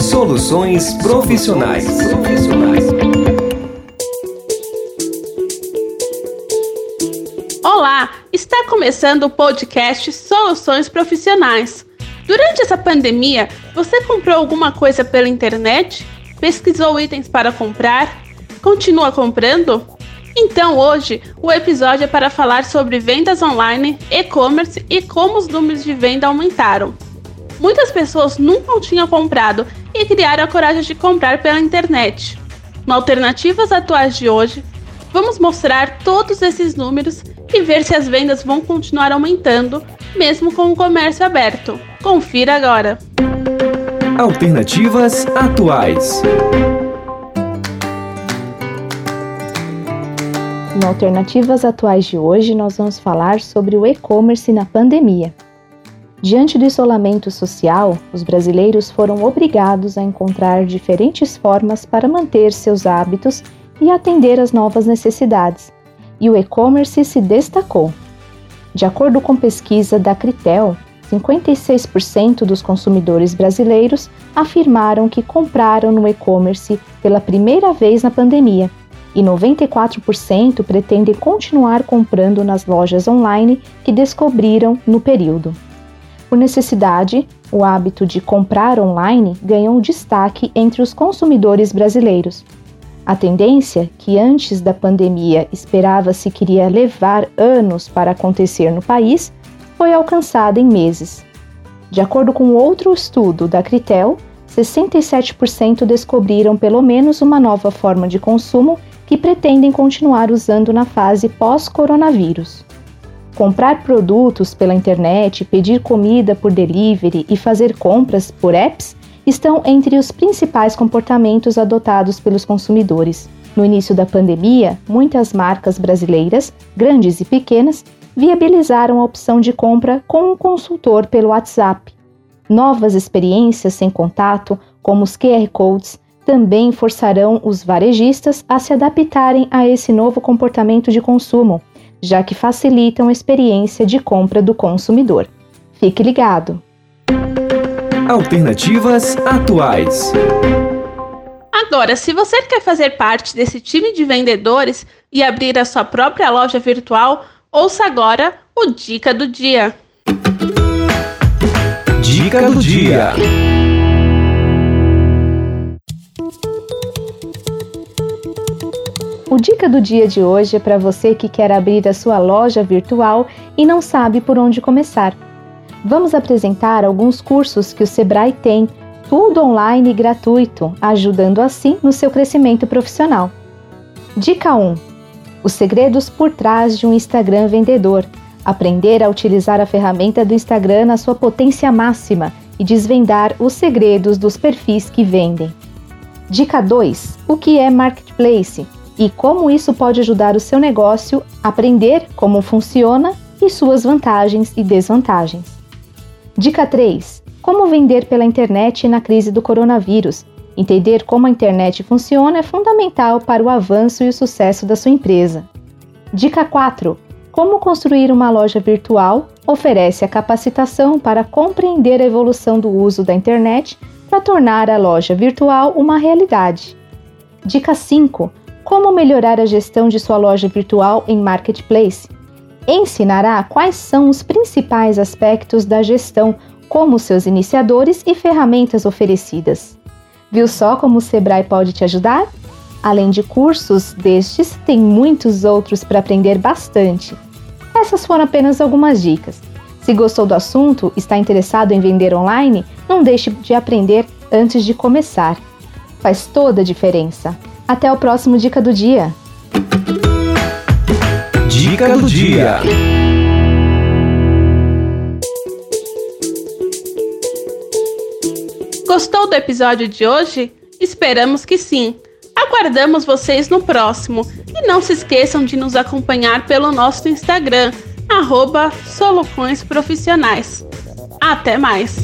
Soluções profissionais. Olá, está começando o podcast Soluções Profissionais. Durante essa pandemia, você comprou alguma coisa pela internet? Pesquisou itens para comprar? Continua comprando? Então hoje o episódio é para falar sobre vendas online, e-commerce e como os números de venda aumentaram. Muitas pessoas nunca tinham comprado e criaram a coragem de comprar pela internet. No Alternativas Atuais de hoje, vamos mostrar todos esses números e ver se as vendas vão continuar aumentando, mesmo com o comércio aberto. Confira agora! Alternativas Atuais. No Alternativas Atuais de hoje, nós vamos falar sobre o e-commerce na pandemia. Diante do isolamento social, os brasileiros foram obrigados a encontrar diferentes formas para manter seus hábitos e atender às novas necessidades, e o e-commerce se destacou. De acordo com pesquisa da Critel, 56% dos consumidores brasileiros afirmaram que compraram no e-commerce pela primeira vez na pandemia e 94% pretendem continuar comprando nas lojas online que descobriram no período. Por necessidade, o hábito de comprar online ganhou destaque entre os consumidores brasileiros. A tendência, que antes da pandemia esperava-se que iria levar anos para acontecer no país, foi alcançada em meses. De acordo com outro estudo da Critel, 67% descobriram pelo menos uma nova forma de consumo que pretendem continuar usando na fase pós-coronavírus. Comprar produtos pela internet, pedir comida por delivery e fazer compras por apps estão entre os principais comportamentos adotados pelos consumidores. No início da pandemia, muitas marcas brasileiras, grandes e pequenas, viabilizaram a opção de compra com um consultor pelo WhatsApp. Novas experiências sem contato, como os QR Codes, também forçarão os varejistas a se adaptarem a esse novo comportamento de consumo, já que facilitam a experiência de compra do consumidor. Fique ligado! Alternativas atuais. Agora, se você quer fazer parte desse time de vendedores e abrir a sua própria loja virtual, ouça agora o Dica do Dia. Dica do Dia. O dica do dia de hoje é para você que quer abrir a sua loja virtual e não sabe por onde começar. Vamos apresentar alguns cursos que o Sebrae tem, tudo online e gratuito, ajudando assim no seu crescimento profissional. Dica 1: Os segredos por trás de um Instagram vendedor. Aprender a utilizar a ferramenta do Instagram na sua potência máxima e desvendar os segredos dos perfis que vendem. Dica 2: O que é marketplace? E como isso pode ajudar o seu negócio a aprender como funciona e suas vantagens e desvantagens. Dica 3: Como vender pela internet na crise do coronavírus. Entender como a internet funciona é fundamental para o avanço e o sucesso da sua empresa. Dica 4: Como construir uma loja virtual oferece a capacitação para compreender a evolução do uso da internet para tornar a loja virtual uma realidade. Dica 5: como melhorar a gestão de sua loja virtual em Marketplace. Ensinará quais são os principais aspectos da gestão, como seus iniciadores e ferramentas oferecidas. Viu só como o Sebrae pode te ajudar? Além de cursos destes, tem muitos outros para aprender bastante. Essas foram apenas algumas dicas. Se gostou do assunto, está interessado em vender online, não deixe de aprender antes de começar. Faz toda a diferença. Até o próximo Dica do Dia. Dica do Dia. Gostou do episódio de hoje? Esperamos que sim. Aguardamos vocês no próximo. E não se esqueçam de nos acompanhar pelo nosso Instagram, arroba Profissionais. Até mais!